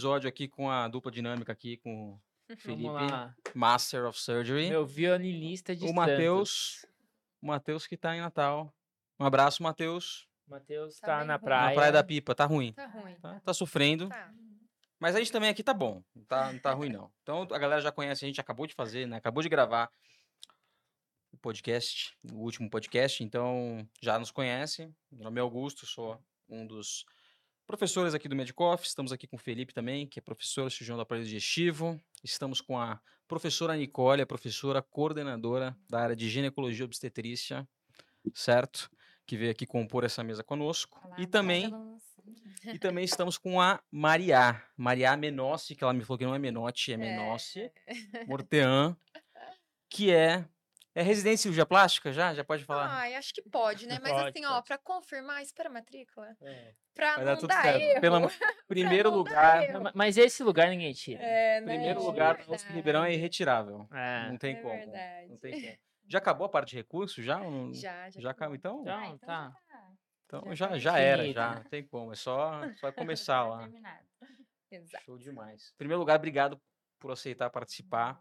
episódio aqui com a dupla dinâmica aqui com o Felipe. Master of Surgery. Meu violinista de o. Matheus, o Matheus que tá em Natal. Um abraço, Matheus. Matheus Tá tá, na ruim. praia. Na Praia da Pipa, tá ruim. Tá ruim. Tá, tá sofrendo. Tá. Mas a gente também aqui tá bom. Não tá, não tá ruim, não. Então a galera já conhece, a gente acabou de fazer, né? Acabou de gravar o podcast, o último podcast, então já nos conhece. Meu nome é Augusto, sou um dos professores aqui do Medicoff. Estamos aqui com o Felipe também, que é professor cirurgião do aparelho digestivo. Estamos com a professora Nicole, a professora coordenadora da área de ginecologia e obstetrícia, certo? Que veio aqui compor essa mesa conosco. Olá, e também e também estamos com a Mariá. Mariá Menossi, que ela me falou que não é Menotti, é Menossi. Mortean, que é. É residência em cirurgia plástica já? Já pode falar? Ai, acho que pode, né? Mas Pode, assim, ó, pode. pra confirmar, espera a matrícula. É. Pra Vai não dar tudo dar certo. erro. Primeiro lugar. Não, ma- Mas esse lugar ninguém tira. É, né? Primeiro É lugar do nosso. Ribeirão é irretirável. É. Não tem É como. verdade. Não tem como. Já acabou a parte de recurso? Já? Não- Já, já. Já acabou. Então, Então, Ah, então tá. então já já, tá já era, já. né? Não tem como. É só, só começar lá. Terminado. Exato. Show demais. Em primeiro lugar, obrigado por aceitar participar.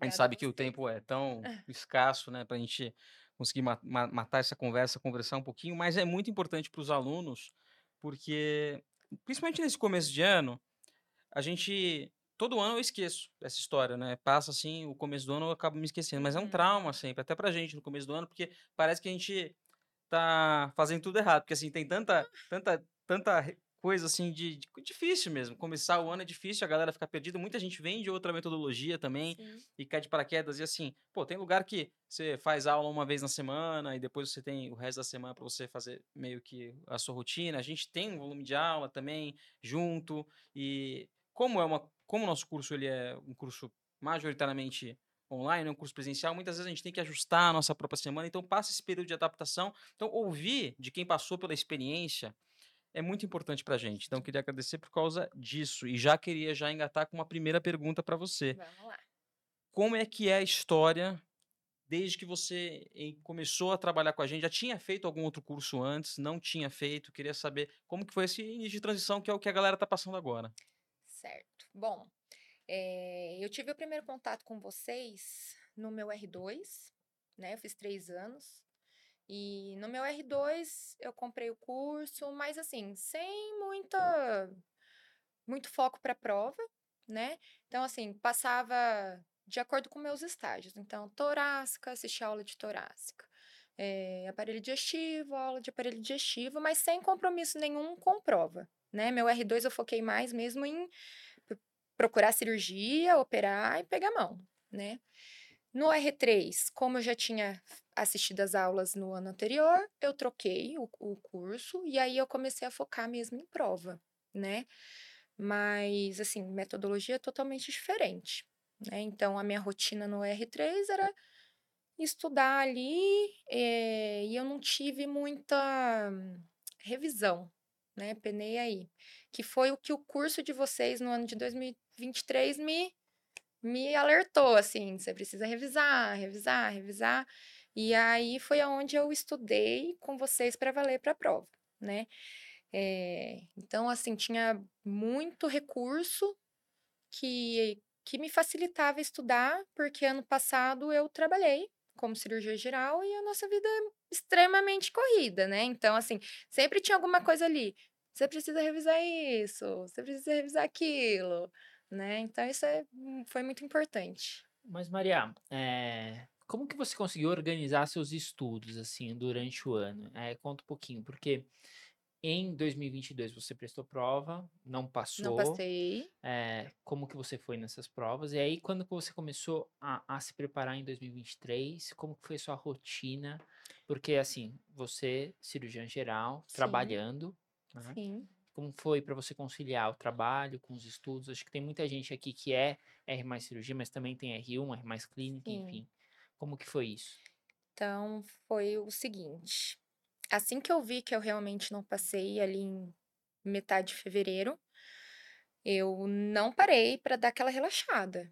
A Obrigada gente sabe que o tempo é tão escasso, né, para a gente conseguir ma- ma- matar essa conversa, conversar um pouquinho, mas é muito importante para os alunos, porque, principalmente nesse começo de ano, a gente. Todo ano eu esqueço dessa história, né? Passa assim, o começo do ano eu acabo me esquecendo, mas é um Uhum. trauma sempre, até pra gente no começo do ano, porque parece que a gente tá fazendo tudo errado, porque assim, tem tanta, tanta, tanta coisa assim de, de- difícil mesmo. Começar o ano é difícil, a galera fica perdida, muita gente vem de outra metodologia também Sim. e cai de paraquedas. E assim, pô, tem lugar que você faz aula uma vez na semana e depois você tem o resto da semana para você fazer meio que a sua rotina. A gente tem um volume de aula também junto e como é uma, como o nosso curso ele é um curso majoritariamente online, é um curso presencial, muitas vezes a gente tem que ajustar a nossa própria semana, então passa esse período de adaptação. Então ouvir de quem passou pela experiência é muito importante para a gente. Então queria agradecer por causa disso e já queria já engatar com uma primeira pergunta para você Vamos lá. como é que é a história desde que você começou a trabalhar com a gente? Já tinha feito algum outro curso antes? Não tinha feito? Queria saber como que foi esse início de transição, que é o que a galera tá passando agora. Certo. Bom, eh, eu tive o primeiro contato com vocês no meu R2, né? Eu fiz três anos. E no meu R2 eu comprei o curso, mas assim, sem muita, muito foco para prova, né? Então, assim, passava de acordo com meus estágios. Então, torácica, assistia aula de torácica. Eh, aparelho digestivo, aula de aparelho digestivo, mas sem compromisso nenhum com prova, né? Meu R2 eu foquei mais mesmo em procurar cirurgia, operar e pegar mão, né? No R3, como eu já tinha assistido as aulas no ano anterior, eu troquei o, o curso e aí eu comecei a focar mesmo em prova, né? Mas, assim, metodologia totalmente diferente, né? Então, a minha rotina no R3 era estudar ali eh, e eu não tive muita revisão, né? Penei aí. Que foi o que o curso de vocês no ano de 2023 me, me alertou, assim, você precisa revisar, revisar, revisar. E aí foi aonde eu estudei com vocês para valer para a prova, né? Eh, então, assim, tinha muito recurso que, que me facilitava estudar, porque ano passado eu trabalhei como cirurgia geral e a nossa vida é extremamente corrida, né? Então, assim, sempre tinha alguma coisa ali. Você precisa revisar isso, você precisa revisar aquilo, né? Então, isso é, hum, foi muito importante. Mas, Maria, é, como que você conseguiu organizar seus estudos, assim, durante o ano? É, conta um pouquinho, porque em 2022 você prestou prova, não passou. Não passei. é, como que você foi nessas provas? E aí, quando você começou a, a se preparar em 2023? Como que foi sua rotina? Porque, assim, você, cirurgião geral, Sim. trabalhando, né? Sim. Como foi para você conciliar o trabalho com os estudos? Acho que tem muita gente aqui que é R mais cirurgia, mas também tem R1, R mais clínica, Sim. enfim. Como que foi isso? Então, foi o seguinte. Assim que eu vi que eu realmente não passei ali em metade de fevereiro, eu não parei para dar aquela relaxada.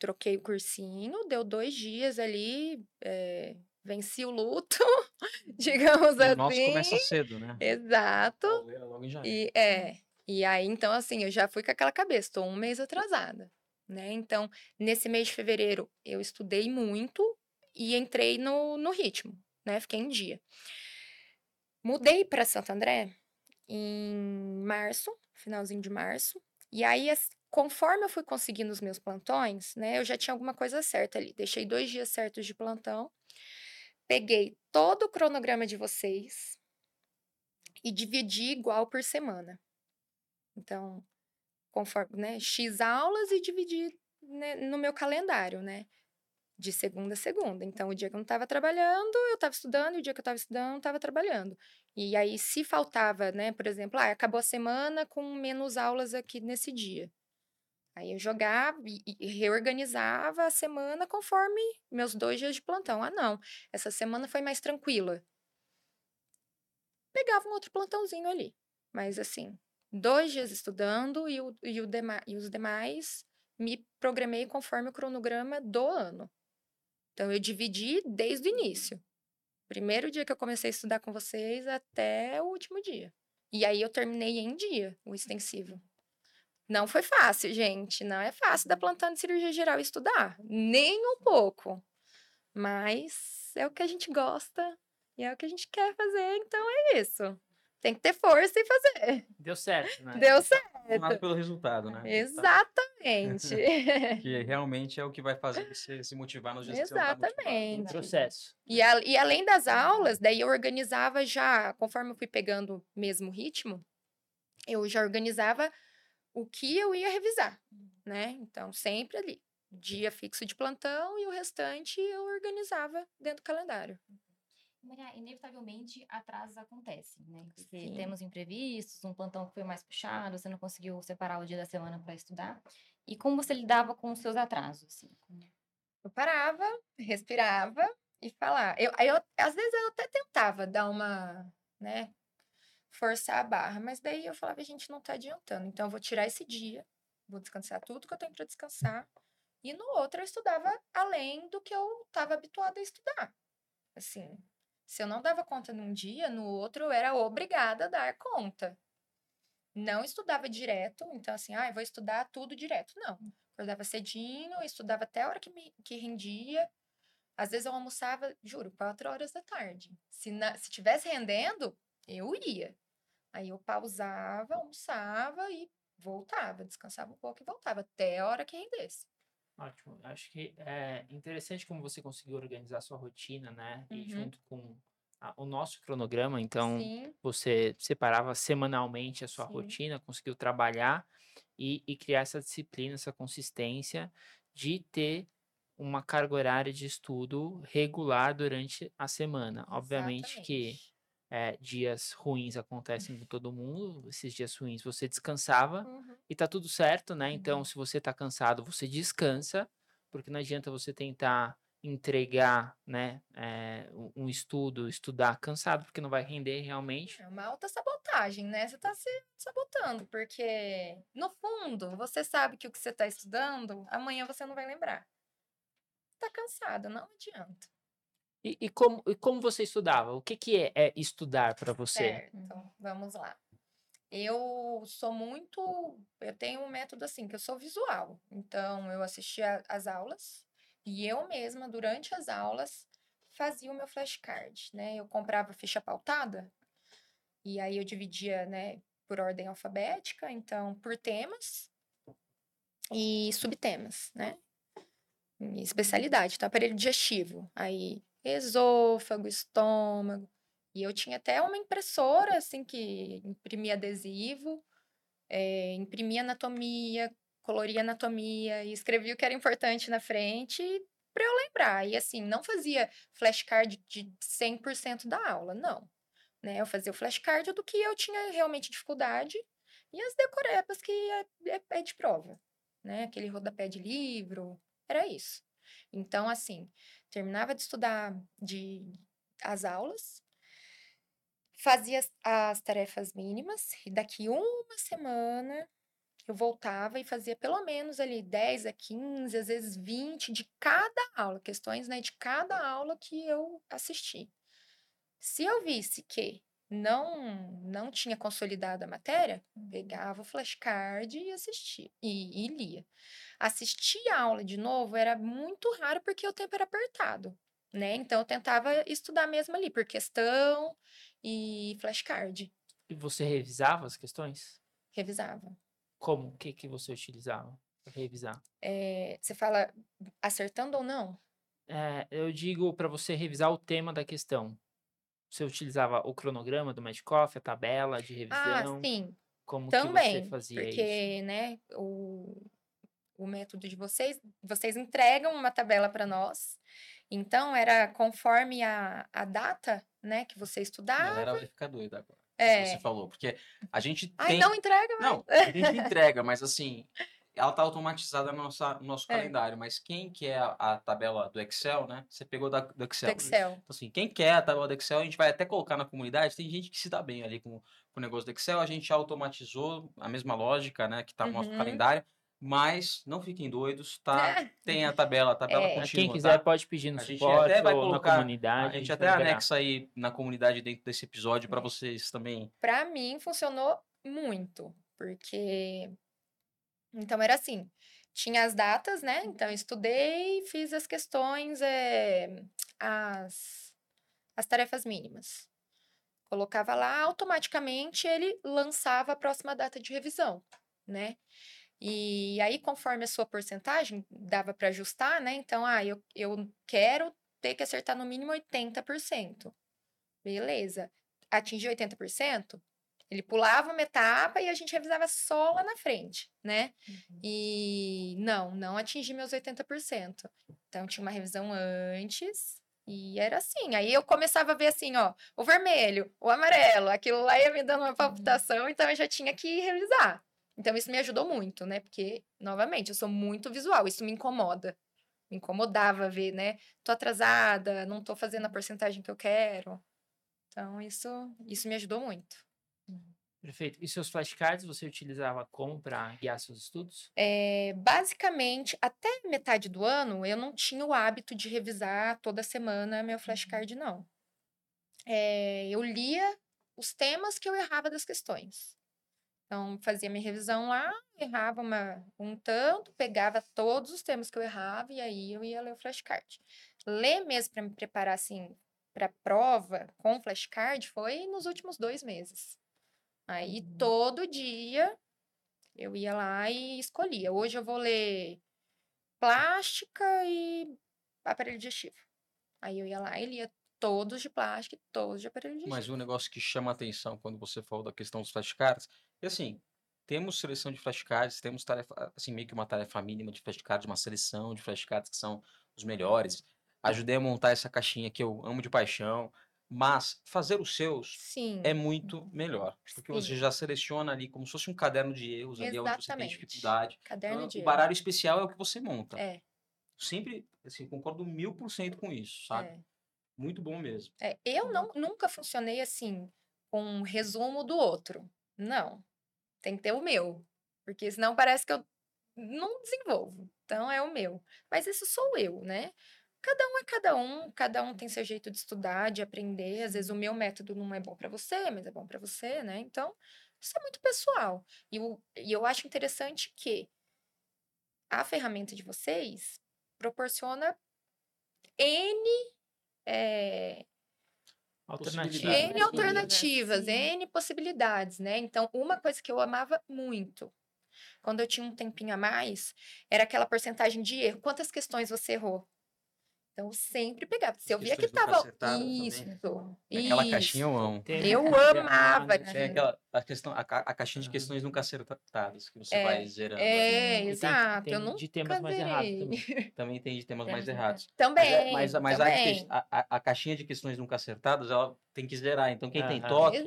Troquei o cursinho, deu dois dias ali, eh, venci o luto, digamos E o nosso assim. começa cedo, né? Exato. Logo em. E é. E aí, então, assim, eu já fui com aquela cabeça, estou um mês atrasada, né? Então, nesse mês de fevereiro, eu estudei muito e entrei no, no ritmo, né? Fiquei em dia. Mudei para Santo André em março, finalzinho de março, e aí, conforme eu fui conseguindo os meus plantões, né, eu já tinha alguma coisa certa ali. Deixei dois dias certos de plantão, peguei todo o cronograma de vocês e dividi igual por semana. Então, conforme, né, X aulas e dividi né, no meu calendário, né? De segunda a segunda. Então, o dia que eu não estava trabalhando, eu estava estudando, e o dia que eu estava estudando, eu estava trabalhando. E aí, se faltava, né, por exemplo, ah, acabou a semana com menos aulas aqui nesse dia. Aí eu jogava e, reorganizava a semana conforme meus dois dias de plantão. Ah, não, essa semana foi mais tranquila. Pegava um outro plantãozinho ali. Mas assim, dois dias estudando e, o, e, o dema, e os demais me programei conforme o cronograma do ano. Então eu dividi desde o início. Primeiro dia que eu comecei a estudar com vocês até o último dia. E aí eu terminei em dia o extensivo. Não foi fácil, gente. Não é fácil dar plantão de cirurgia geral e estudar. Nem um pouco. Mas é o que a gente gosta e é o que a gente quer fazer, então é isso. Tem que ter força e fazer. Deu certo, né? Deu certo. Nada pelo resultado, né? Exatamente. que realmente é o que vai fazer você se motivar nos dias Exatamente. que você não tá processo. E, a, e além das aulas, daí eu organizava já, conforme eu fui pegando o mesmo ritmo, eu já organizava o que eu ia revisar, né? Então, sempre ali, dia fixo de plantão e o restante eu organizava dentro do calendário. Maria, inevitavelmente atrasos acontecem, né? Porque temos imprevistos, um plantão que foi mais puxado, você não conseguiu separar o dia da semana para estudar. E como você lidava com os seus atrasos? Assim? Eu parava, respirava e falava. Eu, eu, às vezes eu até tentava dar uma, né, forçar a barra, mas daí eu falava, a gente não tá adiantando. Então eu vou tirar esse dia, vou descansar tudo que eu tenho para descansar. E no outro eu estudava além do que eu estava habituada a estudar. Assim, se eu não dava conta num dia, no outro eu era obrigada a dar conta. Não estudava direto, então assim, ah, eu vou estudar tudo direto. Não. Acordava cedinho, estudava até a hora que, me, que rendia. Às vezes eu almoçava, juro, quatro horas da tarde. Se, na, se tivesse rendendo, eu ia. Aí eu pausava, almoçava e voltava, descansava um pouco e voltava, até a hora que rendesse. Ótimo. Acho que é interessante como você conseguiu organizar a sua rotina, né? E Uhum. junto com a- o nosso cronograma, então Sim, você separava semanalmente a sua Sim. rotina, conseguiu trabalhar e, e criar essa disciplina, essa consistência de ter uma carga horária de estudo regular durante a semana. Obviamente que exatamente. É, dias ruins acontecem com todo mundo, esses dias ruins você descansava Uhum. e tá tudo certo, né? Então, Uhum. se você tá cansado, você descansa, porque não adianta você tentar entregar, né, é, um- um estudo, estudar cansado, porque não vai render realmente. É uma alta sabotagem, né? Você tá se sabotando, porque no fundo, você sabe que o que você tá estudando, amanhã você não vai lembrar. Tá cansado, não adianta. E, e como, e como você estudava? O que, que é, é estudar para você? Certo, vamos lá. Eu sou muito. Eu tenho um método assim, que eu sou visual. Então, eu assistia as aulas e eu mesma, durante as aulas, fazia o meu flashcard, né? Eu comprava ficha pautada e aí eu dividia, né, por ordem alfabética, então, por temas e subtemas, né? Especialidade, então, aparelho digestivo. Aí, esôfago, estômago. E eu tinha até uma impressora, assim, que imprimia adesivo, eh, imprimia anatomia, coloria anatomia e escrevia o que era importante na frente para eu lembrar. E assim, não fazia flashcard de 100% da aula, não. Né? Eu fazia o flashcard do que eu tinha realmente dificuldade e as decorepas que é, é, é de prova, né? Aquele rodapé de livro, era isso. Então, assim, terminava de estudar de as aulas, fazia as, as tarefas mínimas e daqui uma semana eu voltava e fazia pelo menos ali 10 a 15, às vezes 20 de cada aula, questões, né, de cada aula que eu assisti. Se eu visse que não não tinha consolidado a matéria, pegava o flashcard e assistia e, e lia. Assistir a aula de novo era muito raro porque o tempo era apertado, né? Então eu tentava estudar mesmo ali por questão e flashcard, E você revisava as questões? revisava. Como? O que, que você utilizava para revisar? É, você fala acertando ou não? É, eu digo para você revisar o tema da questão. Você utilizava o cronograma do Metcalfe, a tabela de Ah, revisão? sim, Como que você também, fazia isso? porque, né, o, o método de vocês, vocês entregam uma tabela para nós, então era conforme a, a data, né, que você A estudava, galera vai ficar doida agora. é, Você falou, porque a gente ai, tem. não entrega, mas... Não, a gente entrega, mas assim, ela tá automatizada no nosso, no nosso É. calendário. Mas quem quer a, a tabela do Excel, né? Você pegou da, do do Excel. Excel. Então, assim, quem quer a tabela do Excel, a gente vai até colocar na comunidade. Tem gente que se dá bem ali com, com o negócio do Excel. A gente automatizou a mesma lógica, né? Que tá no nosso Uhum. calendário. Mas não fiquem doidos, tá? É. Tem a tabela, a tabela É. Pra contínua. Quem quiser tá? pode pedir no A gente até vai ou colocar- na comunidade. A gente até anexa aí na comunidade dentro desse episódio para É. vocês também. Para mim funcionou muito, porque então era assim, tinha as datas, né? Então eu estudei, fiz as questões, eh, as as tarefas mínimas. Colocava lá, automaticamente ele lançava a próxima data de revisão, né? E aí, conforme a sua porcentagem, dava para ajustar, né? Então, ah, eu, eu quero ter que acertar no mínimo 80%. Beleza. Atingir 80%, ele pulava uma etapa e a gente revisava só lá na frente, né? E não, não atingi meus 80%. Então, tinha uma revisão antes e era assim. Aí eu começava a ver assim, ó, o vermelho, o amarelo, aquilo lá ia me dando uma palpitação, então eu já tinha que revisar. Então, isso me ajudou muito, né? Porque, novamente, eu sou muito visual, isso me incomoda. Me incomodava ver, né? Tô atrasada, não tô fazendo a porcentagem que eu quero. Então, isso, isso me ajudou muito. Perfeito. E seus flashcards você utilizava como para guiar seus estudos? É, basicamente, até metade do ano, eu não tinha o hábito de revisar toda semana meu flashcard, não. É, eu lia os temas que eu errava das questões. Então, fazia minha revisão lá, errava uma, um tanto, pegava todos os temas que eu errava e aí eu ia ler o flashcard. Ler mesmo para me preparar, assim, para prova com flashcard foi nos últimos dois meses. Aí, todo dia, eu ia lá e escolhia. Hoje eu vou ler plástica e aparelho digestivo. Aí eu ia lá e lia todos de plástica e todos de aparelho digestivo. Mas um negócio que chama atenção quando você falou da questão dos flashcards, é assim, temos seleção de flashcards, temos tarefa, assim, meio que uma tarefa mínima de flashcards, uma seleção de flashcards que são os melhores. Ajudei a montar essa caixinha que eu amo de paixão, mas fazer os seus Sim. é muito melhor, porque você Sim. já seleciona ali como se fosse um caderno de erros, ali onde você tem Exatamente. dificuldade. Caderno Então, de o baralho especial é o que você monta. É, Sempre, assim, concordo mil por cento com isso, sabe? é. Muito bom mesmo. É, eu não, nunca funcionei assim, com um resumo do outro. Não. Tem que ter o meu. Porque senão parece que eu não desenvolvo. Então é o meu. Mas isso sou eu, né? Cada um é cada um, cada um tem seu jeito de estudar, de aprender. Às vezes o meu método não é bom para você, mas é bom para você, né? Então, isso é muito pessoal. E eu, e eu acho interessante que a ferramenta de vocês proporciona N é, Alternativa. Possibilidades. N Sim, alternativas, sim. N possibilidades, né? Então, uma coisa que eu amava muito, quando eu tinha um tempinho a mais, era aquela porcentagem de erro. Quantas questões você errou? Então, eu sempre pegava. Se eu via que tava. também. Isso. Aquela isso. caixinha eu amo. Tem- Eu tem amava análise, Tem aquela a questão, a, a caixinha de Aham. questões nunca acertadas, que você É, vai zerando. É, tem- exato. tem eu nunca de temas mais errados também. Também tem de temas Tem mais errados. Mas, Também, é- mas, a- mas a, também. a, a- a caixinha de questões nunca acertadas, ela tem que zerar. Então, quem tem Aham. toque, você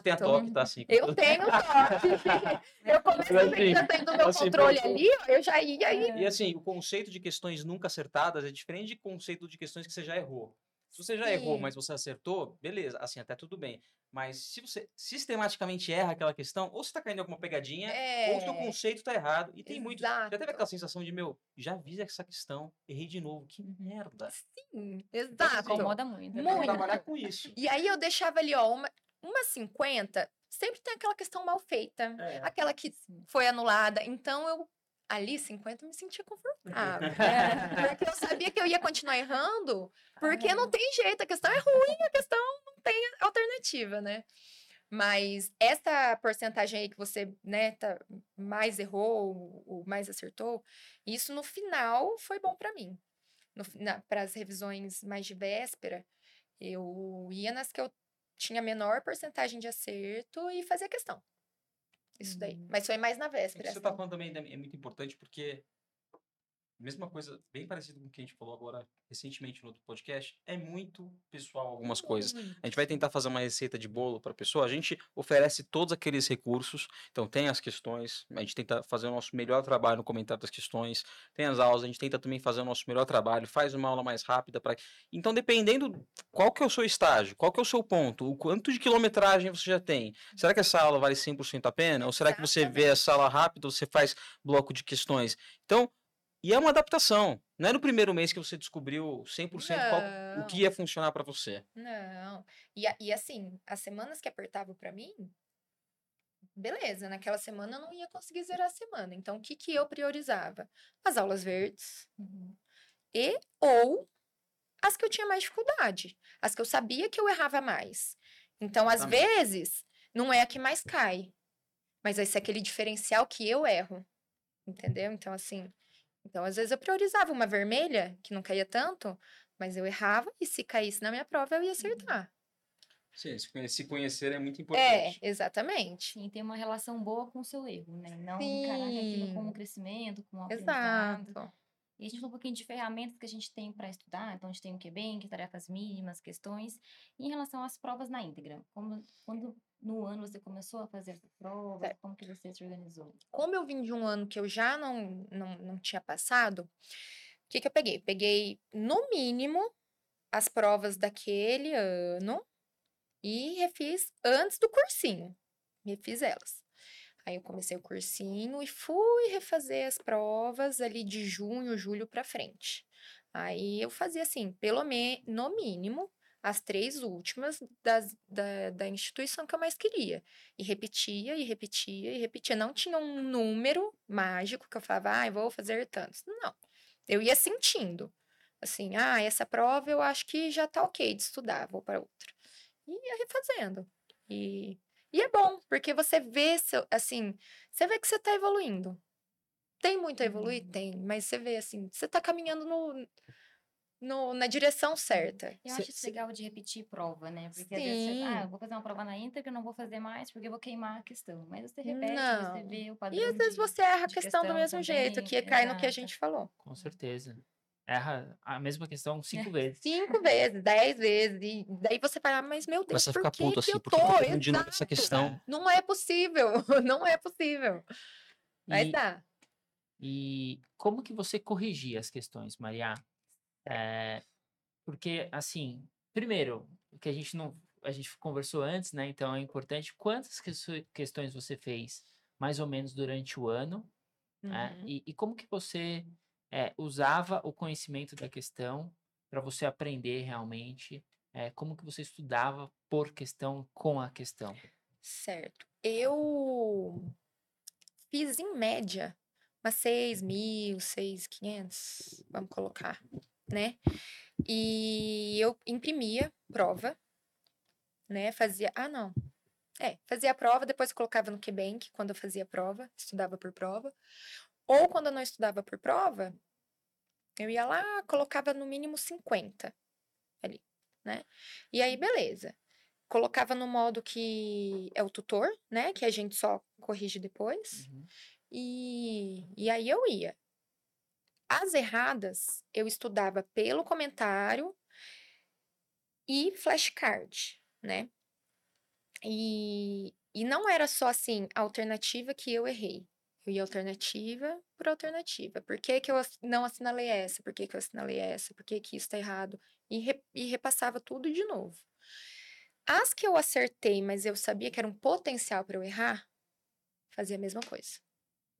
tem a Exato. toque, tá assim. Eu tenho toque. eu começo a ver que já tem do meu Assim, controle ali, eu já ia aí. E assim, o conceito de questões nunca acertadas é diferente de conceito de questões que você já errou. Se você já errou, Sim. mas você acertou, beleza, assim, até tudo bem. Mas se você sistematicamente erra aquela questão, ou você tá caindo em alguma pegadinha, ou o seu É, conceito tá errado. E tem muito. Já teve exato. aquela sensação de, meu, já vi essa questão, errei de novo. Que merda. Sim, Então, exato. Incomoda muito. Eu Muito. trabalhar com isso. E aí eu deixava ali, ó, uma, uma 50, sempre tem aquela questão mal feita, É. aquela que foi anulada. Então eu ali 50 eu me sentia confortável. É. Porque eu sabia que eu ia continuar errando, porque não tem jeito, a questão é ruim, a questão não tem alternativa, né? Mas essa porcentagem aí que você, né, tá, mais errou, ou mais acertou, isso no final foi bom para mim. Para as revisões mais de véspera, eu ia nas que eu tinha menor porcentagem de acerto e fazia questão. Isso daí. Uhum. Mas foi mais na O véspera. que você está assim. falando também né, é muito importante porque mesma coisa, bem parecido com o que a gente falou agora recentemente no outro podcast, é muito pessoal algumas coisas. A gente vai tentar fazer uma receita de bolo para a pessoa. A gente oferece todos aqueles recursos. Então, tem as questões. A gente tenta fazer o nosso melhor trabalho no comentário das questões. Tem as aulas. A gente tenta também fazer o nosso melhor trabalho. Faz uma aula mais rápida. Pra... Então, dependendo qual que é o seu estágio, qual que é o seu ponto, o quanto de quilometragem você já tem. Será que essa aula vale 100% a pena? Ou será que você vê essa aula rápida, você faz bloco de questões? Então, e é uma adaptação. Não é no primeiro mês que você descobriu 100% qual, o que ia funcionar para você. Não. E, e assim, as semanas que apertavam pra mim, beleza, naquela semana eu não ia conseguir zerar a semana. Então, o que que eu priorizava? As aulas verdes Uhum. e ou as que eu tinha mais dificuldade, as que eu sabia que eu errava mais. Então, às vezes, não é a que mais cai, mas vai ser aquele diferencial que eu erro. Entendeu? Então, assim, então às vezes eu priorizava uma vermelha, que não caía tanto, mas eu errava e se caísse na minha prova eu ia acertar. Sim, se conhe- se conhecer é muito É, importante. exatamente. Sim, ter uma relação boa com o seu erro, né? Não encarar aquilo como um Sim. crescimento, como um aprendizado. Exato. E a gente falou um pouquinho de ferramentas que a gente tem para estudar, então a gente tem o QBank, tarefas mínimas, questões. E em relação às provas na íntegra, como, quando no ano você começou a fazer essa prova, Certo. como que você se organizou? Como eu vim de um ano que eu já não, não, não tinha passado, o que, que eu peguei? Peguei, no mínimo, as provas daquele ano e refiz antes do cursinho. Refiz elas. Aí eu comecei o cursinho e fui refazer as provas ali de junho, julho pra frente. Aí eu fazia assim, pelo menos, no mínimo, as três últimas das, da, da instituição que eu mais queria. E repetia, e repetia, e repetia. Não tinha um número mágico que eu falava, ah, eu vou fazer tantos. Não. Eu ia sentindo. Assim, ah, essa prova eu acho que já tá ok de estudar, vou para outra. E ia refazendo. E, e é bom, porque você vê, seu, assim, você vê que você tá evoluindo. Tem muito a evoluir? Uhum. Tem, mas você vê, assim, você tá caminhando no, no, na direção certa. Eu Cê- acho isso cê- legal de repetir prova, né? Porque às vezes você, ah, Sim. eu vou fazer uma prova na íntegra, não vou fazer mais porque eu vou queimar a questão. Mas você repete, você Não. vê o padrão E às vezes de- você erra a de questão do questão mesmo jeito, também, que cai no que a exato. gente falou. Com certeza. Erra a mesma questão cinco É. vezes. Cinco vezes, dez vezes. E daí você fala, mas meu Deus, Começa por que, puto que assim, eu por tô? eu tô fazendo de novo essa questão? Não é possível, não é possível. Mas E, dá. e como que você corrigia as questões, Maria? É, porque, assim, primeiro, que a gente não. A gente conversou antes, né? Então é importante quantas questões- você fez mais ou menos durante o ano, né? Uhum. E, e como que você é, usava o conhecimento da questão para você aprender realmente? é, como que você estudava por questão com a questão? Certo. Eu fiz em média umas 6 mil, 6,500, vamos colocar, né? E eu imprimia prova, né? Fazia. Ah, não. É, fazia a prova, depois colocava no QBank quando eu fazia a prova, estudava por prova. Ou quando eu não estudava por prova, eu ia lá, colocava no mínimo 50 ali, né? E aí, beleza colocava no modo que é o tutor, né? Que a gente só corrige depois. Uhum. E, e aí eu ia. As erradas eu estudava pelo comentário e flashcard, né? E, e não era só assim, a alternativa que eu errei. Eu ia alternativa por alternativa. Por que, que eu não assinalei essa? Por que, que eu assinalei essa? Por que, que isso tá errado? E, re- e repassava tudo de novo. As que eu acertei, mas eu sabia que era um potencial para eu errar, fazia a mesma coisa.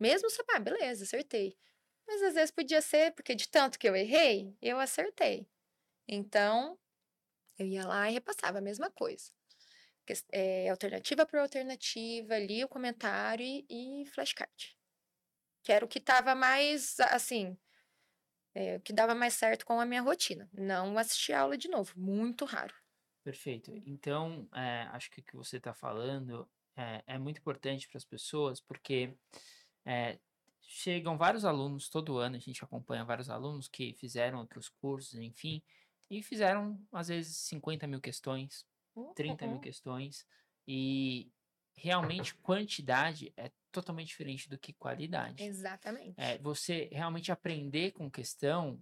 Mesmo sabendo, ah, beleza, acertei. Mas às vezes podia ser, porque de tanto que eu errei, eu acertei. Então, eu ia lá e repassava a mesma coisa. É, alternativa por alternativa, li o comentário e, e flashcard. Que era o que tava mais, assim, é, o que dava mais certo com a minha rotina. Não assistir aula de novo, muito raro. Perfeito. Então, é, acho que o que você está falando é, muito importante para as pessoas, porque chegam vários alunos todo ano, a gente acompanha vários alunos que fizeram outros cursos, enfim, e fizeram, às vezes, 50 mil questões, 30 mil questões, e realmente quantidade é totalmente diferente do que qualidade. Exatamente. É, você realmente aprender com questão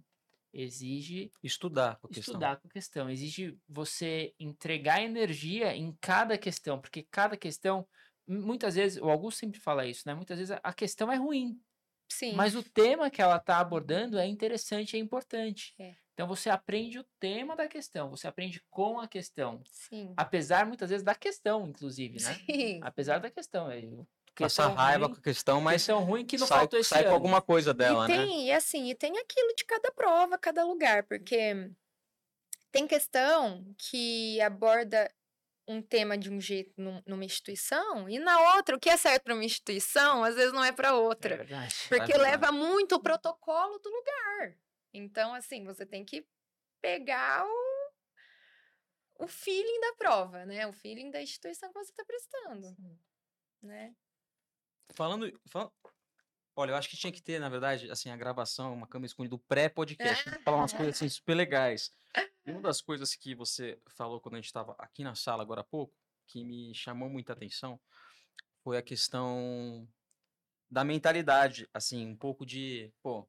exige Estudar a questão. estudar com questão, exige você entregar energia em cada questão, porque cada questão, mu- muitas vezes, o Augusto sempre fala isso, né? Muitas vezes a- a questão é ruim, Sim. mas o tema que ela está abordando é interessante, é importante. É. Então você aprende o tema da questão, você aprende com a questão, Sim. apesar muitas vezes da questão, inclusive, né? Sim. Apesar da questão, é Passar raiva ruim, com a questão, mas questão ruim que não sai, faltou esse sai com ano. alguma coisa dela, e né? tem, e assim, e tem aquilo de cada prova, cada lugar, porque tem questão que aborda um tema de um jeito num- numa instituição e na outra, o que é certo para uma instituição, às vezes não é para É outra. verdade. Porque verdade. leva muito o protocolo do lugar. Então, assim, você tem que pegar o, o feeling da prova, né? O feeling da instituição que você está prestando, né? Falando, fal- Olha, eu acho que tinha que ter, na verdade, assim, a gravação, uma câmera escondida do pré-podcast. Falar umas coisas assim super legais. E uma das coisas que você falou quando a gente estava aqui na sala agora há pouco, que me chamou muita atenção, foi a questão da mentalidade, assim, um pouco de, pô,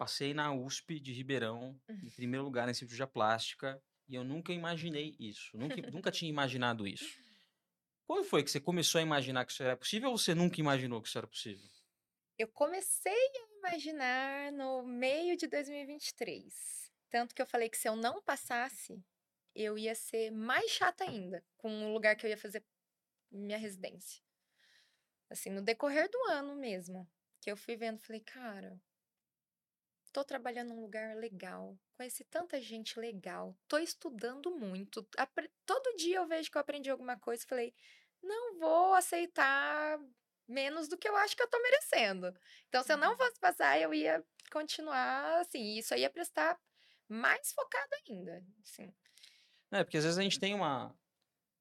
passei na USP de Ribeirão, em primeiro lugar em cirurgia plástica, e eu nunca imaginei isso, nunca, nunca tinha imaginado isso. Quando foi que você começou a imaginar que isso era possível ou você nunca imaginou que isso era possível? Eu comecei a imaginar no meio de 2023. Tanto que eu falei que se eu não passasse, eu ia ser mais chata ainda com o lugar que eu ia fazer minha residência. Assim, no decorrer do ano mesmo, que eu fui vendo, falei, cara, tô trabalhando num lugar legal, conheci tanta gente legal, tô estudando muito. Todo dia eu vejo que eu aprendi alguma coisa, falei, não vou aceitar menos do que eu acho que eu tô merecendo. Então, se eu não fosse passar, eu ia continuar assim, e isso aí ia prestar mais focada ainda, assim. É, porque às vezes a gente tem uma.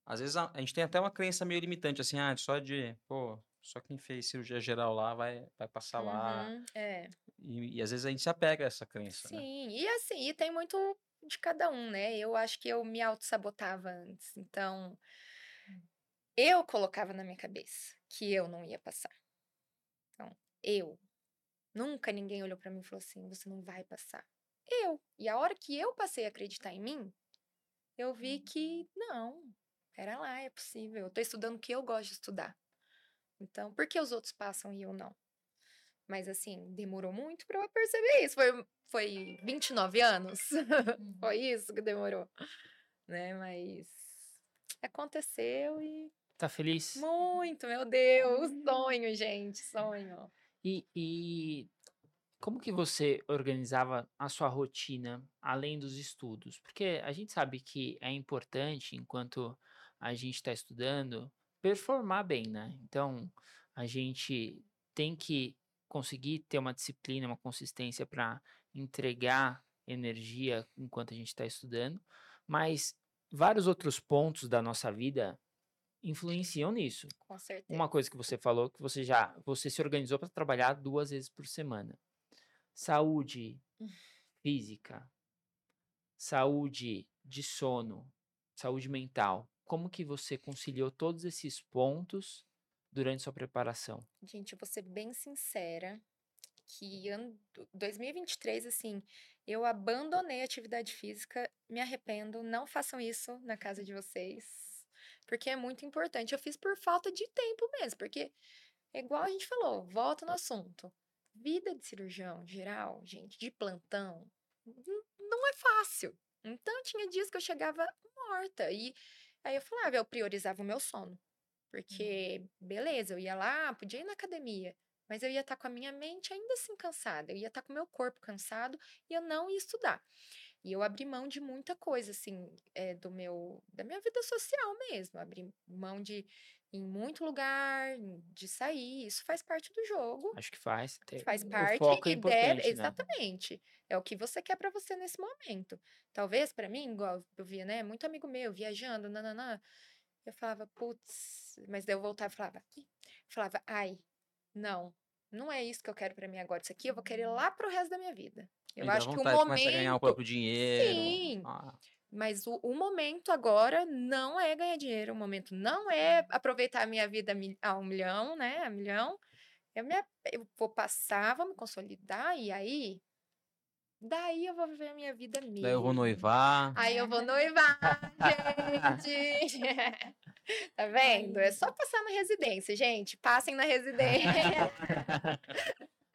Às vezes a, a gente tem até uma crença meio limitante, assim, ah, só de, pô, só quem fez cirurgia geral lá vai, vai passar lá. Uhum, é. E, e às vezes a gente se apega a essa crença, né? Sim, e assim, e tem muito de cada um, né? Eu acho que eu me auto-sabotava antes. Então, eu colocava na minha cabeça que eu não ia passar. Então, eu. Nunca ninguém olhou pra mim e falou assim: você não vai passar. Eu. E a hora que eu passei a acreditar em mim, eu vi que não, pera lá, é possível. Eu tô estudando o que eu gosto de estudar. Então, por que os outros passam e eu não? Mas assim, demorou muito pra eu perceber isso. Foi, foi 29 anos. Uhum. Foi isso que demorou. Né? Mas aconteceu e Tá feliz? muito, meu Deus, sonho, gente, sonho. E, e como que você organizava a sua rotina além dos estudos? Porque a gente sabe que é importante, enquanto a gente está estudando, performar bem, né? Então, a gente tem que conseguir ter uma disciplina, uma consistência para entregar energia enquanto a gente está estudando, mas vários outros pontos da nossa vida influenciam nisso. Com certeza. Uma coisa que você falou que você já você se organizou para trabalhar duas vezes por semana. Saúde física, saúde de sono, saúde mental. Como que você conciliou todos esses pontos durante sua preparação? Gente, eu vou ser bem sincera que ano 2023, assim, eu abandonei a atividade física, me arrependo, não façam isso na casa de vocês, porque é muito importante. Eu fiz por falta de tempo mesmo, porque igual a gente falou, volta no assunto. Vida de cirurgião geral, gente, de plantão, não é fácil. Então tinha dias que eu chegava morta e aí eu falava, eu priorizava o meu sono. Porque, beleza, eu ia lá, podia ir na academia, mas eu ia estar com a minha mente ainda assim cansada, eu ia estar com o meu corpo cansado e eu não ia estudar. E eu abri mão de muita coisa, assim, é, do meu, da minha vida social mesmo. Abri mão de em muito lugar, de sair. Isso faz parte do jogo. Acho que faz. Faz parte é e importante, deve. né? Exatamente. É o que você quer pra você nesse momento. Talvez pra mim, igual eu via, né? Muito amigo meu viajando, nananã. Eu falava, putz, mas daí eu voltava e falava, falava, ai, não, não é isso que eu quero pra mim agora. Isso aqui eu vou querer lá pro resto da minha vida. Eu dá acho que o começa a ganhar o momento. próprio dinheiro. Sim. Ah, Mas o, o momento agora não é ganhar dinheiro, o momento não é aproveitar a minha vida a um milhão, né? A milhão. Eu, me, eu vou passar, vou me consolidar, e aí. Daí eu vou viver a minha vida mesmo. daí eu vou noivar. Aí eu vou noivar, gente. tá vendo? É só passar na residência, gente. Passem na residência.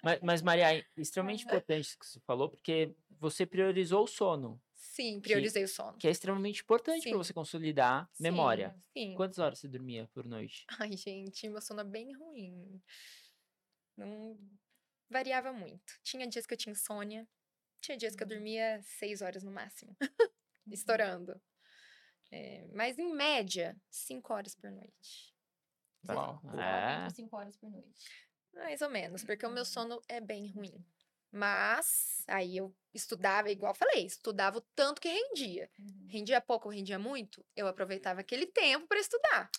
Mas, mas, Maria, é extremamente importante isso que você falou, porque você priorizou o sono, Sim, priorizei o sono. que é extremamente importante para você consolidar Sim, memória. Sim. Quantas horas você dormia por noite? Ai, gente, meu sono é bem ruim. Não variava muito. Tinha dias que eu tinha insônia. Tinha dias que eu dormia seis horas no máximo. Estourando. É, mas em média, cinco horas por noite. Uau. É. 5 horas por noite. Mais ou menos, porque o meu sono é bem ruim. Mas aí eu estudava, igual falei, estudava o tanto que rendia. Uhum. Rendia pouco, rendia muito, eu aproveitava aquele tempo para estudar.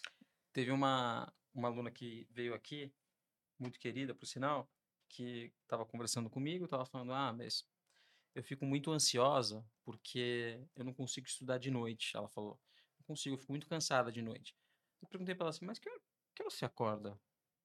Teve uma, uma aluna que veio aqui, muito querida, por sinal, que estava conversando comigo, estava falando, ah, mas eu fico muito ansiosa porque eu não consigo estudar de noite. Ela falou, não consigo, eu fico muito cansada de noite. Eu perguntei para ela assim, mas que, hora- que hora você acorda?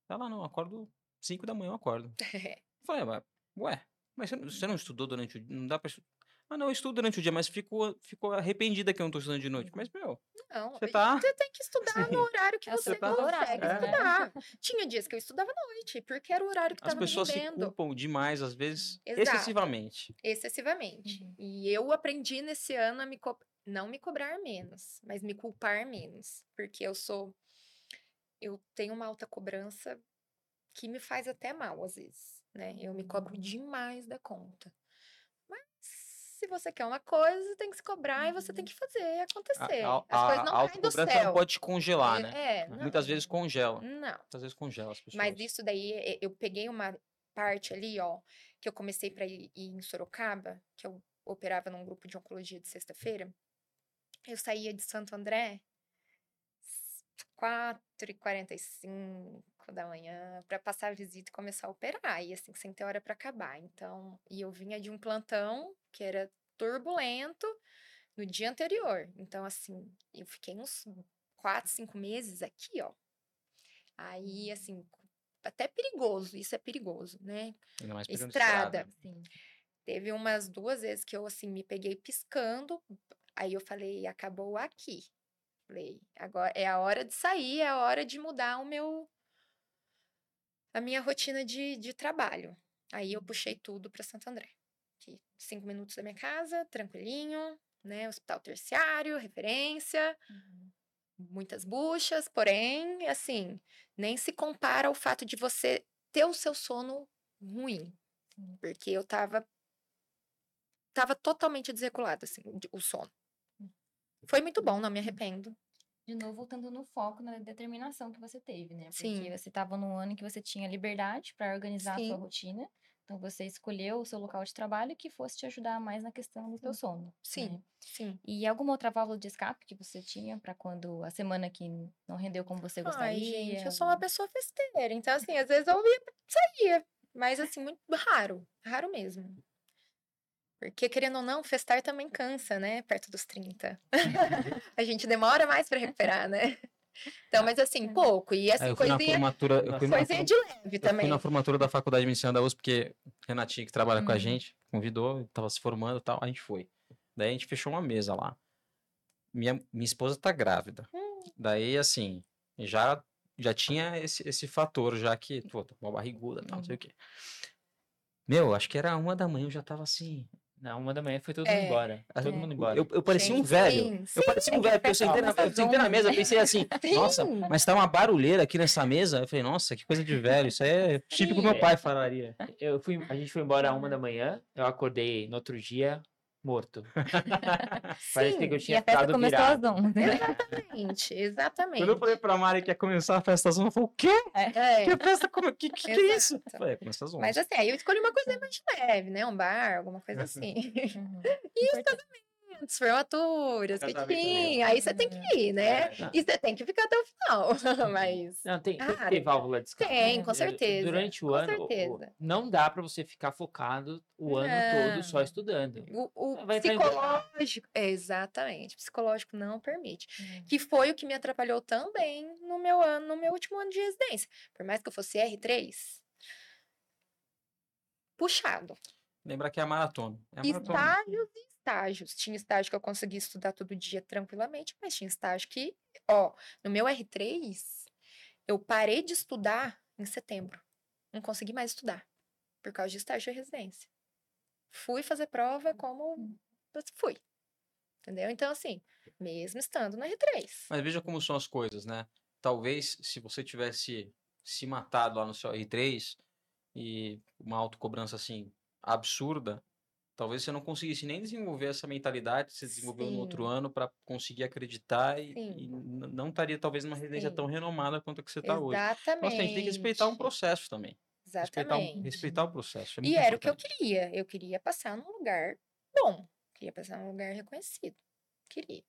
Ela, não, eu acordo 5 da manhã, eu acordo. Eu falei, "Ah, ué, mas você não, você não estudou durante o dia? Não dá pra estudar? Ah, não, eu estudo durante o dia, mas fico, fico arrependida que eu não tô estudando de noite. Mas, meu, Não, você tá... Você tem que estudar no horário que É o você seu consegue horário, né? estudar. Tinha dias que eu estudava à noite, porque era o horário que As estava me pessoas se culpam demais, às vezes, Exato. excessivamente. excessivamente. Uhum. E eu aprendi nesse ano a me co- não me cobrar menos, mas me culpar menos, porque eu sou eu tenho uma alta cobrança que me faz até mal às vezes, né? Eu me cobro demais da conta. Mas se você quer uma coisa, tem que se cobrar e você tem uhum. que fazer acontecer. A, a, as coisas não a caem do céu. pode congelar, é, né? É, Muitas vezes congela. Não. Muitas vezes congela as pessoas. Mas isso daí, eu peguei uma parte ali, ó, que eu comecei para ir, ir em Sorocaba, que eu operava num grupo de oncologia de sexta-feira. Eu saía de Santo André 4h45, 5 da manhã para passar a visita e começar a operar, e assim, sem ter hora para acabar. Então, e eu vinha de um plantão que era turbulento no dia anterior. Então, assim, eu fiquei uns 4, 5 meses aqui, ó. Aí, hum. assim, até perigoso, isso é perigoso, né? Ainda mais estrada. estrada. Sim. Teve umas duas vezes que eu, assim, me peguei piscando, aí eu falei, acabou aqui. Falei, agora é a hora de sair, é a hora de mudar o meu a minha rotina de, de trabalho. Aí eu puxei tudo para Santo André. Que cinco minutos da minha casa, tranquilinho, né? Hospital terciário, referência, Uhum. muitas buchas, porém, assim, nem se compara ao fato de você ter o seu sono ruim. Porque eu tava tava totalmente desregulada, assim, o sono. Foi muito bom, não me arrependo. De novo, voltando no foco na determinação que você teve, né? Porque Sim. você estava num ano em que você tinha liberdade para organizar a sua Sim. rotina. Então, você escolheu o seu local de trabalho que fosse te ajudar mais na questão do teu sono. Sim, né? sim. E alguma outra válvula de escape que você tinha para quando a semana que não rendeu como você gostaria? Ai, gente, eu sou uma pessoa festeira, então, assim, às vezes eu ia, saía, mas, assim, muito raro, raro mesmo. Porque, querendo ou não, festar também cansa, né? Perto dos 30. a gente demora mais pra recuperar, né? Então, mas assim, pouco. E É, assim, eu fui na coisinha, formatura, eu fui na, coisinha de leve eu fui também. na formatura da faculdade de medicina da USP, porque Renatinha, que trabalha com a Uhum. gente, convidou, tava se formando e tal, a gente foi. Daí a gente fechou uma mesa lá. Minha, minha esposa tá grávida. Hum. Daí, assim, já, já tinha esse, esse fator, já que, pô, tá com uma barriguda e tal, não sei o quê. Meu, acho que era uma da manhã, eu já tava assim. Não, uma da manhã foi todo É. mundo embora. Ah, Todo É. mundo embora. Eu, eu parecia um velho. sim, eu sim, parecia um é velho, porque eu sentei na, eu sentei na mesa, pensei assim, nossa, mas tá uma barulheira aqui nessa mesa. Eu falei, nossa, que coisa de velho. Isso aí é típico Sim. meu pai falaria. Eu fui, a gente foi embora a uma da manhã, eu acordei no outro dia, morto. Parecia que eu Sim, E tinha a festa começou virado. às 11. exatamente, exatamente. Quando eu falei pra Mari que ia começar a festa às 11, ela falou, o quê? É, Que festa? Como... Que, que, que é isso? Eu falei, é, começa às 11. mas assim, aí eu escolhi uma coisa mais leve, né? Um bar, alguma coisa assim. Uhum. E os casamentos, formaturas, que Casamento tinha. Aí você tem que ir, né? É. E você tem que ficar até o final. Mas Não, tem, tem que ter válvula de escape. tem, com Eh, certeza. Durante o com ano, certeza. não dá para você ficar focado o ano todo só Não. estudando. O, o psicológico, exatamente, psicológico não permite. Uhum. Que foi o que me atrapalhou também no meu ano, no meu último ano de residência. Por mais que eu fosse R3, puxado. Lembra que é a maratona. É a maratona. Estágios e estágios. Tinha estágio que eu conseguia estudar todo dia tranquilamente, mas tinha estágio que, ó, no meu R3, eu parei de estudar em setembro. Não consegui mais estudar por causa de estágio de residência. Fui fazer prova como fui. Entendeu? Então, assim, mesmo estando no R3. Mas veja como são as coisas, né? Talvez se você tivesse se matado lá no seu R3 e uma autocobrança assim absurda, talvez você não conseguisse nem desenvolver essa mentalidade que você desenvolveu no outro Sim. ano para conseguir acreditar e, Sim. e não estaria talvez numa residência Sim. tão renomada quanto a que você está hoje. Exatamente. Nós temos que respeitar um processo também. Respeitar, um- Exatamente. respeitar o processo. é E era o que eu importante. queria. Eu queria passar num lugar bom. Queria passar num lugar reconhecido. Queria.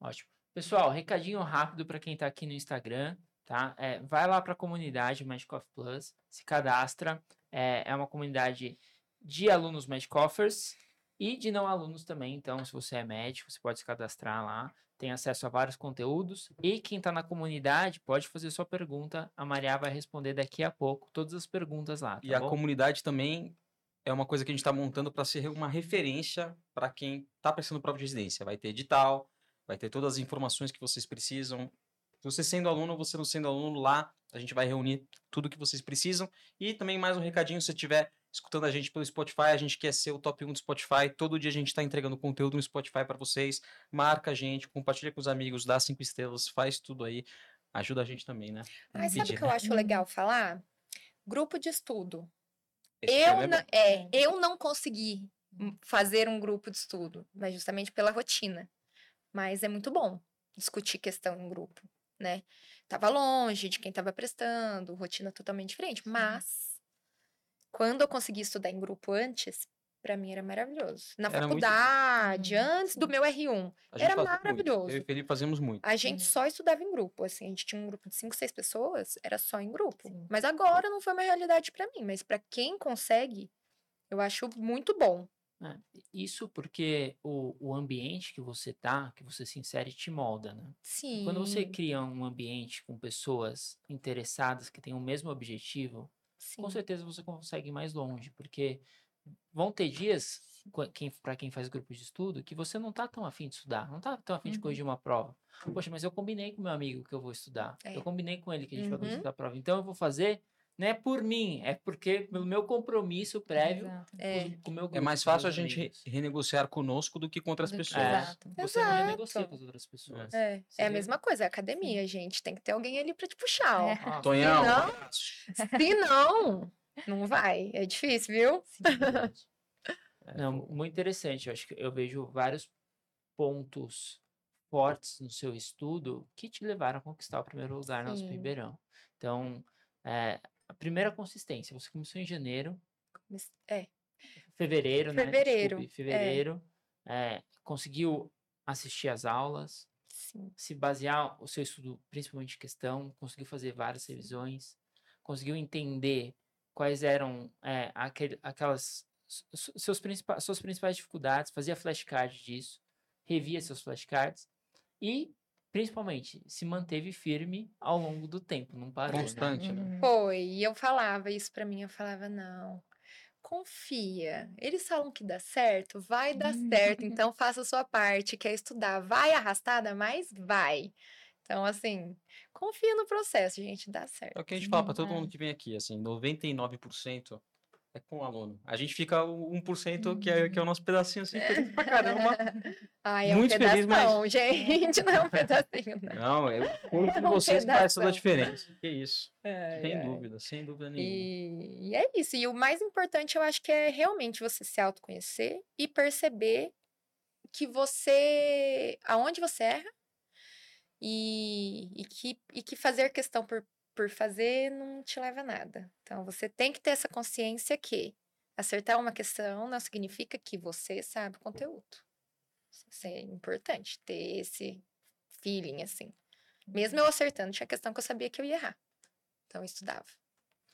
Ótimo. Pessoal, recadinho rápido para quem está aqui no Instagram, tá? É, vai lá para a comunidade Magic of Plus, se cadastra. É, é uma comunidade de alunos Magic Offers e de não alunos também. Então, se você é médico, você pode se cadastrar lá. Tem acesso a vários conteúdos. E quem está na comunidade pode fazer sua pergunta. A Maria vai responder daqui a pouco todas as perguntas lá. Tá E a bom? comunidade também é uma coisa que a gente está montando para ser uma referência para quem está prestando prova de residência. Vai ter edital, vai ter todas as informações que vocês precisam. Você sendo aluno ou você não sendo aluno, lá a gente vai reunir tudo que vocês precisam. E também mais um recadinho, se estiver escutando a gente pelo Spotify, a gente quer ser o top 1 do Spotify. Todo dia a gente está entregando conteúdo no Spotify para vocês. Marca a gente, compartilha com os amigos, dá cinco estrelas, faz tudo aí. Ajuda a gente também, né? Mas sabe o que eu né? acho legal falar? Grupo de estudo. Esse Eu, é bom. é, eu não consegui fazer um grupo de estudo, mas justamente pela rotina. Mas é muito bom discutir questão em grupo, né? Tava longe de quem tava prestando, rotina totalmente diferente, mas quando eu consegui estudar em grupo antes, pra mim era maravilhoso. Na Era muito- faculdade, Uhum, antes do meu R1, A gente era faz muito. maravilhoso. Eu e o Felipe fazemos muito. a gente Uhum. só estudava em grupo, assim, a gente tinha um grupo de cinco, seis pessoas, era só em grupo. Sim. Mas agora não foi uma realidade pra mim, mas pra quem consegue, eu acho muito bom. É, Isso porque o, o ambiente que você tá, que você se insere, te molda, né? Sim. Quando você cria um ambiente com pessoas interessadas que têm o mesmo objetivo, sim. com certeza você consegue ir mais longe, porque vão ter dias quem, para quem faz grupo de estudo que você não tá tão afim de estudar, não tá tão afim de Uhum. corrigir uma prova. Poxa, mas eu combinei com meu amigo que eu vou estudar. Eu É. combinei com ele que a gente vai Uhum. estudar a prova. Então eu vou fazer, não é por mim, é porque pelo meu compromisso prévio. É. com o meu grupo. É mais com fácil a gente re- renegociar conosco do que contra as Do que- pessoas. É. Exato. Você não Exato. renegocia com as outras pessoas. É, é a mesma coisa, é academia, gente. Tem que ter alguém ali pra te puxar, ó. É. Ah, Tonhão, Não. Se não, não vai. É difícil, viu? verdade. É, Não, pô, muito interessante. Eu acho que eu vejo vários pontos fortes no seu estudo que te levaram a conquistar o primeiro lugar no Sim. Ribeirão. Então, é, a primeira consistência, você começou em janeiro, É, fevereiro, né? Fevereiro, Desculpe, é. fevereiro, é, conseguiu assistir às aulas, sim. se basear o seu estudo principalmente em questão, conseguiu fazer várias revisões, conseguiu entender quais eram é, aquele, aquelas seus principais, suas principais dificuldades, fazia flashcard disso, revia seus flashcards e principalmente se manteve firme ao longo do tempo, não parou. né? Constante, né? Uhum. Foi, e eu falava isso pra mim, eu falava, não, confia. Eles falam que dá certo, vai dar certo, então faça a sua parte, quer estudar, vai arrastada, mas vai. Então, assim, confia no processo, gente, dá certo. É o que a gente fala para Uhum, todo mundo que vem aqui, assim, 99% é com o aluno. A gente fica o 1% que é, que é o nosso pedacinho assim, feliz pra caramba. Ai, é Muito um feliz, mas- pedação, gente. Não é um pedacinho, não. Não, eu curto É um vocês que faz toda a pedação. diferença. Que isso. Ai, Sem ai. dúvida, sem dúvida nenhuma. E, e é isso. E o mais importante, eu acho que é realmente você se autoconhecer e perceber que você. aonde você erra e, e, que, e que fazer questão por, por fazer não te leva a nada. Então, você tem que ter essa consciência que acertar uma questão não significa que você sabe o conteúdo. Isso é importante, ter esse feeling, assim. Mesmo eu acertando, tinha questão que eu sabia que eu ia errar. Então, eu estudava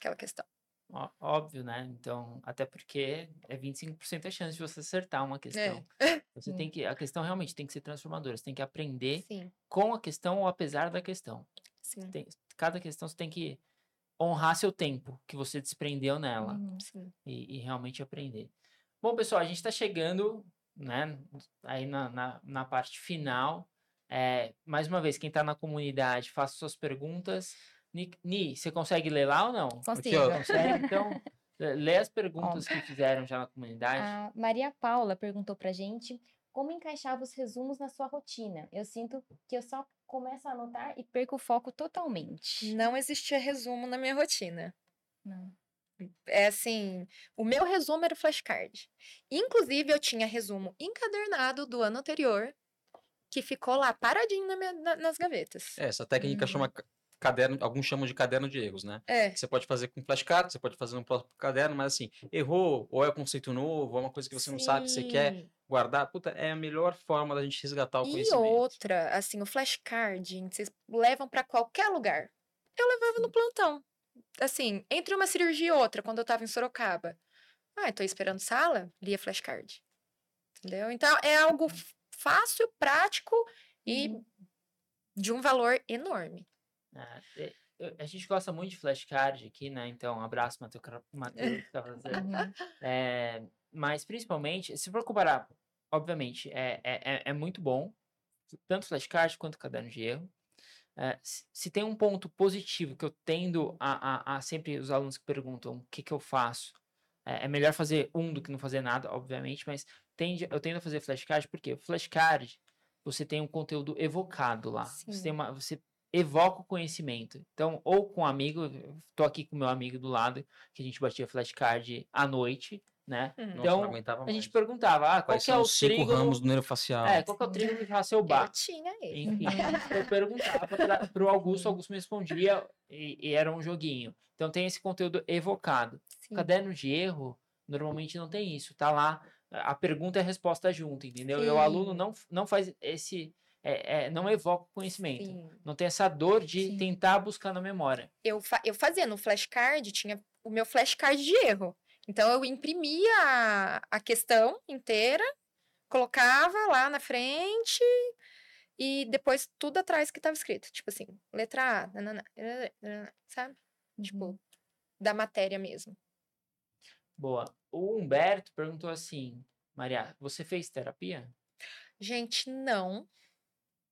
aquela questão. Ó- Óbvio, né? Então, até porque é 25% a chance de você acertar uma questão. Você tem que, a questão realmente tem que ser transformadora. Você tem que aprender Sim, com a questão ou apesar da questão. sim, Tem- cada questão você tem que honrar seu tempo que você desprendeu nela Uhum. e, e realmente aprender. Bom, pessoal, a gente está chegando, né, aí na, na, na parte final. É, mais uma vez, quem está na comunidade, faça suas perguntas. Ni, Ni, você consegue ler lá ou não? Consigo. Consegue? Então, lê- as perguntas que fizeram já na comunidade. A Maria Paula perguntou pra gente como encaixava os resumos na sua rotina. Eu sinto que eu só começo a anotar e perco o foco totalmente. Não existia resumo na minha rotina. Não. É assim, o meu resumo era o flashcard. Inclusive, eu tinha resumo encadernado do ano anterior, que ficou lá paradinho na minha- na- nas gavetas. É, essa técnica Uhum. chama caderno, alguns chamam de caderno de erros, né? É, Você pode fazer com flashcard, você pode fazer no próprio caderno, mas assim, errou, ou é um conceito novo, ou é uma coisa que você não sabe, que você quer sim. guardar, puta, é a melhor forma da gente resgatar o E conhecimento. outra, assim, o flashcard, vocês levam pra qualquer lugar. Eu levava no plantão. Assim, entre uma cirurgia e outra, quando eu tava em Sorocaba. Ah, tô esperando sala, lia flashcard. Entendeu? Então, é algo f- fácil, prático e Uhum. de um valor enorme. É, e- eu- a gente gosta muito de flashcard aqui, né? Então, um abraço, Matheus. Tá. É, mas, principalmente, se for comparar, obviamente, é, é, é- é muito bom, tanto flashcard quanto caderno de erro. É, se, tem um ponto positivo que eu tendo a, a, a sempre os alunos que perguntam o que, que eu faço, é, é melhor fazer um do que não fazer nada, obviamente, mas tende, eu tendo a fazer flashcard porque flashcard você tem um conteúdo evocado lá. Você, Sim. tem uma, você evoca o conhecimento. Então, ou com um amigo, tô aqui com meu amigo do lado, que a gente batia flashcard à noite, né? Hum. Nossa, Então, aguentava A gente perguntava, ah, qual que é o trígono... ramos do neurofacial? É, qual que é o trígono de Hasselbalch? Eu tinha ele. Enfim, eu perguntava para o Augusto, o Augusto me respondia e, e era um joguinho. Então tem esse conteúdo evocado. Sim. Caderno de erro, normalmente não tem isso. Tá lá, a pergunta e a resposta junto, entendeu? E o aluno Sim. não, não faz esse. É, é, não evoca o conhecimento. Sim. Não tem essa dor de Sim. tentar buscar na memória. eu, fa- eu fazia no flashcard, tinha o meu flashcard de erro. Então, eu imprimia a, a questão inteira, colocava lá na frente e depois tudo atrás que estava escrito. Tipo assim, letra A, nanana, nanana, sabe? Tipo, da matéria mesmo. Boa. O Humberto perguntou assim: Maria, você fez terapia? Gente, não.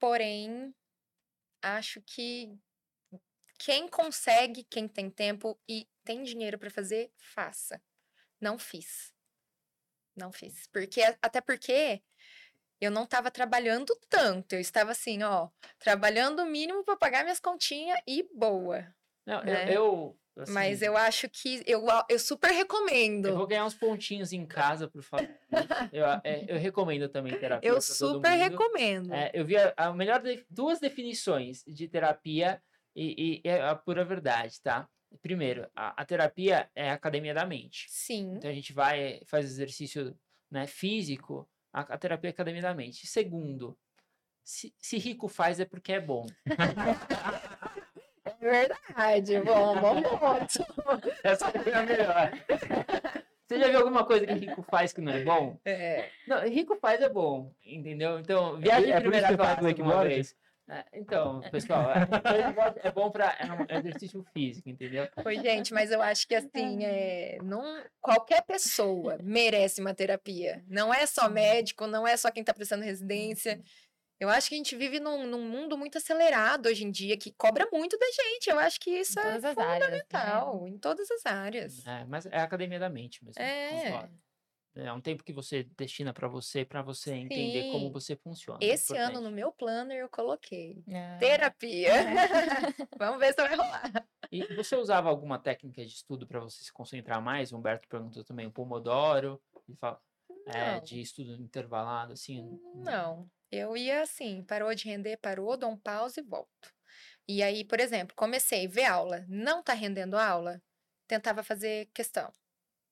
Porém, acho que quem consegue, quem tem tempo e tem dinheiro para fazer, faça. Não fiz. Não fiz. Porque até porque eu não estava trabalhando tanto. Eu estava assim, ó, trabalhando o mínimo para pagar minhas continhas e boa. Não, Né? eu. eu Mas assim, eu acho que eu, eu super recomendo. Eu vou ganhar uns pontinhos em casa por disso. eu, é, eu recomendo também terapia. Eu super recomendo. É, eu vi a, a melhor de- duas definições de terapia e, e é a pura verdade, tá? Primeiro, a, a terapia é a academia da mente. Sim. Então a gente vai faz exercício né, físico, a, a terapia é a academia da mente. Segundo, se, se rico faz é porque é bom. Verdade. Bom, bom ponto. Essa foi a melhor. Você já viu alguma coisa que rico faz que não é bom? É. Não, rico faz é bom, entendeu? Então, viagem é primeira classe alguma wakeboard? vez. É, então, pessoal, é, é bom para é um exercício físico, entendeu? Oi, gente, mas eu acho que assim, é, não, qualquer pessoa merece uma terapia. Não é só médico, não é só quem está prestando residência. Eu acho que a gente vive num, num mundo muito acelerado hoje em dia, que cobra muito da gente. Eu acho que isso é as áreas. né? fundamental, em todas as áreas. É, mas é a academia da mente mesmo. É. É um tempo que você destina pra você, pra você entender como Sim. você funciona. é Esse ano, importante. no meu planner, eu coloquei Ah, terapia. Vamos ver se vai rolar. E você usava alguma técnica de estudo para você se concentrar mais? O Humberto perguntou também, o Pomodoro, ele fala, é, de estudo intervalado, assim. Não, eu ia assim, parou de render, parou, dou um pause e volto. E aí, por exemplo, comecei a ver aula, não tá rendendo aula, tentava fazer questão.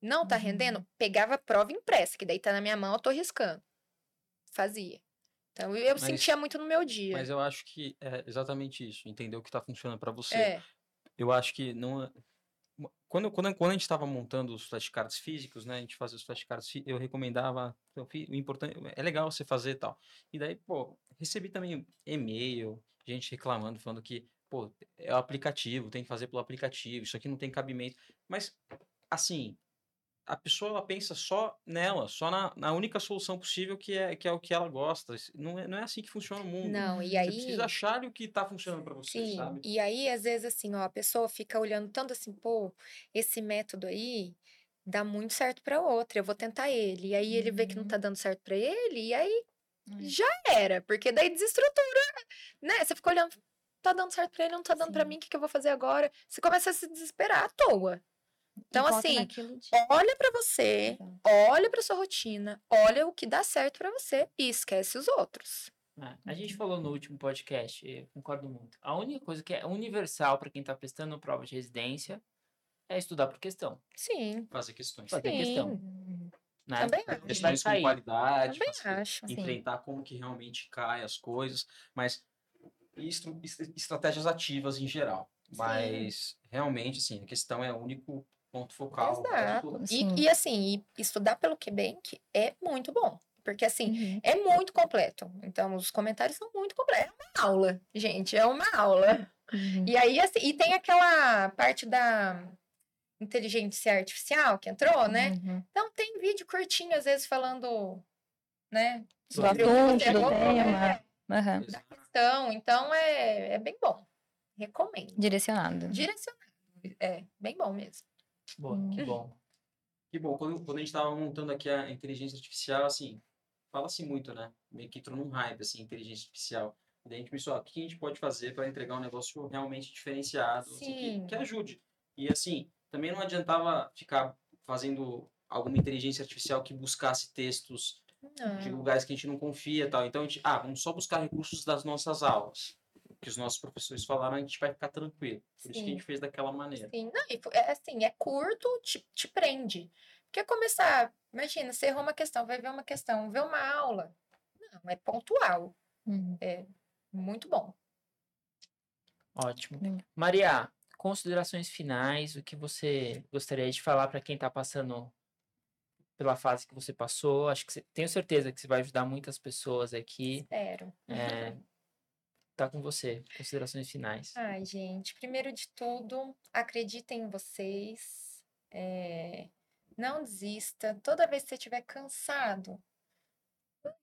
Não tá Uhum. rendendo, pegava a prova impressa, que daí tá na minha mão, eu tô riscando. Fazia. Então, eu Mas- sentia muito no meu dia. Mas eu acho que é exatamente isso, entender o que tá funcionando para você. É, Eu acho que não. Quando, quando, quando a gente estava montando os flashcards físicos, né? A gente fazia os flashcards, eu recomendava. eu fi- O importante é legal você fazer e tal. E daí, pô, recebi também e-mail, gente reclamando, falando que, pô, é o aplicativo, tem que fazer pelo aplicativo, isso aqui não tem cabimento. Mas, assim, a pessoa ela pensa só nela, só na, na única solução possível que é, que é o que ela gosta. Não é, não é assim que funciona o mundo. não, e Você aí... precisa achar o que tá funcionando para você, Sim, sabe? e aí, às vezes, assim, ó, a pessoa fica olhando tanto assim, pô, esse método aí dá muito certo pra outra, eu vou tentar ele. E aí ele vê que não Uhum. tá dando certo pra ele, e aí Hum. já era, porque daí desestrutura, né? Você fica olhando, tá dando certo pra ele, não tá dando pra Sim. mim, o que, que eu vou fazer agora? Você começa a se desesperar à toa. Então, assim, de- olha pra você, Exato. olha pra sua rotina, olha o que dá certo pra você e esquece os outros. É, a gente falou no último podcast, eu concordo muito. A única coisa que é universal para quem está prestando prova de residência é estudar por questão. Sim, Fazer questões. Fazer questão. Sim. Né? Também acho. questões com qualidade, também acho. Sim. enfrentar como que realmente cai as coisas, mas estru- est- estratégias ativas em geral. Mas realmente, assim, a questão é o único ponto focal. Exato. Sim. E, e assim, e estudar pelo QBank é muito bom. Porque assim, Uhum. é muito completo. Então, os comentários são muito completos. É uma aula, gente, é uma aula. Uhum. E aí, assim, e tem aquela parte da inteligência artificial que entrou, né? Uhum. Então, tem vídeo curtinho, às vezes, falando, né? Do sobre o que assunto, do tema. é. Exato. questão. Então, é, é bem bom. Recomendo. Direcionado. Direcionado. É, bem bom mesmo. Boa, Hum. que bom. Que bom, quando, quando a gente estava montando aqui a inteligência artificial, assim, fala-se muito, né? Meio que entrou num hype, assim, inteligência artificial. E daí a gente pensou, ó, o que a gente pode fazer para entregar um negócio realmente diferenciado, assim, que, que ajude. E assim, também não adiantava ficar fazendo alguma inteligência artificial que buscasse textos de Não. lugares que a gente não confia e tal. Então a gente, ah, vamos só buscar recursos das nossas aulas. Que os nossos professores falaram, a gente vai ficar tranquilo. Por isso que a Sim. gente fez daquela maneira. Sim, não, e é assim, é curto, te, te prende. Porque começar, imagina, você errou uma questão, vai ver uma questão, vê uma aula. Não, é pontual. Uhum. Muito bom. Ótimo. Maria, considerações finais, o que você gostaria de falar para quem está passando pela fase que você passou? Acho que você, tenho certeza que você vai ajudar muitas pessoas aqui. Espero. É, tá com você. Considerações finais. Ai, gente, primeiro de tudo, acreditem em vocês. é, não desista. Toda vez que você estiver cansado,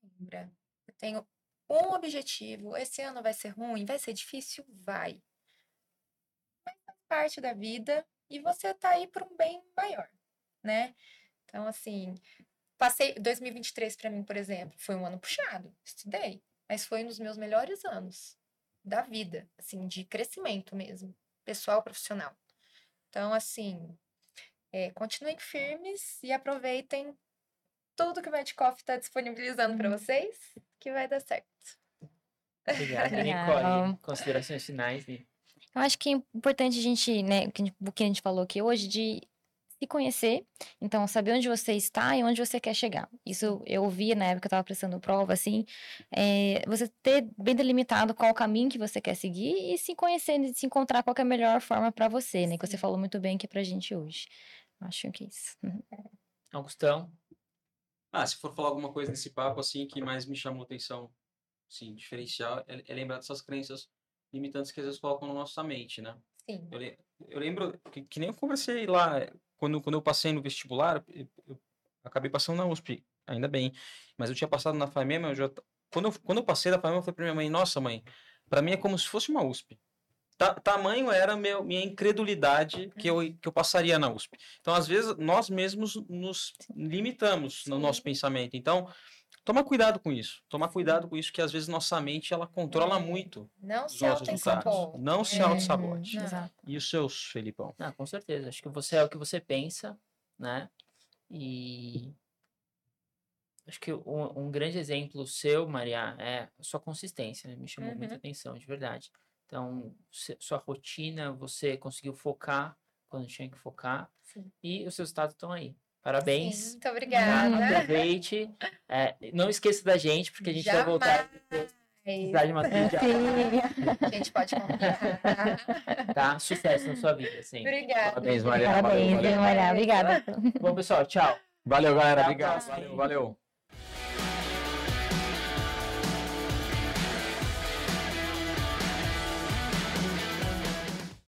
lembra, eu tenho um objetivo. Esse ano vai ser ruim, vai ser difícil? Vai. Mas faz parte da vida e você tá aí por um bem maior, né? Então, assim, passei 2023 para mim, por exemplo, foi um ano puxado, estudei, mas foi um dos meus melhores anos da vida, assim, de crescimento mesmo, pessoal, profissional. Então, assim, é, continuem firmes e aproveitem tudo que o Medcoff está disponibilizando para Uhum. vocês, que vai dar certo. Obrigado. Legal. Nicole, considerações finais. Ni? Eu acho que é importante a gente, né, o que a gente- o que a gente falou aqui hoje, de se conhecer, então saber onde você está e onde você quer chegar. Isso eu ouvia na época que eu estava prestando prova, assim, é, você ter bem delimitado qual o caminho que você quer seguir e se conhecer, e se encontrar qual que é a melhor forma para você, né, que você falou muito bem aqui pra gente hoje. Acho que é isso. Uhum. Augustão, Ah, se for falar alguma coisa nesse papo, assim, que mais me chamou atenção, sim, diferencial, é, é lembrar dessas crenças limitantes que às vezes colocam na nossa mente, né? Sim. Eu, eu lembro que, que nem eu conversei lá, quando, quando eu passei no vestibular, eu, eu acabei passando na USP, ainda bem, mas eu tinha passado na FAMEMA, eu já quando eu, quando eu passei da Faema, eu falei pra minha mãe, nossa mãe, pra mim é como se fosse uma USP. Ta, tamanho era meu, minha incredulidade que eu, que eu passaria na USP. Então, às vezes, nós mesmos nos limitamos no nosso pensamento. Então, toma cuidado com isso. Toma cuidado com isso, que às vezes nossa mente, ela controla É. muito Não os se nossos resultados. auto-sabote. Não se É. auto-sabote. Não. E os seus, Felipão? Ah, com certeza. Acho que você é o que você pensa, né? E acho que um, um grande exemplo seu, Maria, é a sua consistência, né? Me chamou muita Uhum. atenção, de verdade. Então, se- sua rotina, você conseguiu focar quando tinha que focar Sim. e os seus resultados estão aí. Parabéns. Sim, muito obrigada. Aproveite. É, não esqueça da gente, porque a gente vai voltar precisar de uma A gente pode contar. tá? Sucesso na sua vida, sim. Obrigada. Parabéns, Maria. Parabéns. Maria. Obrigada. Bom, pessoal, tchau. Valeu, galera. Obrigado. Valeu, valeu.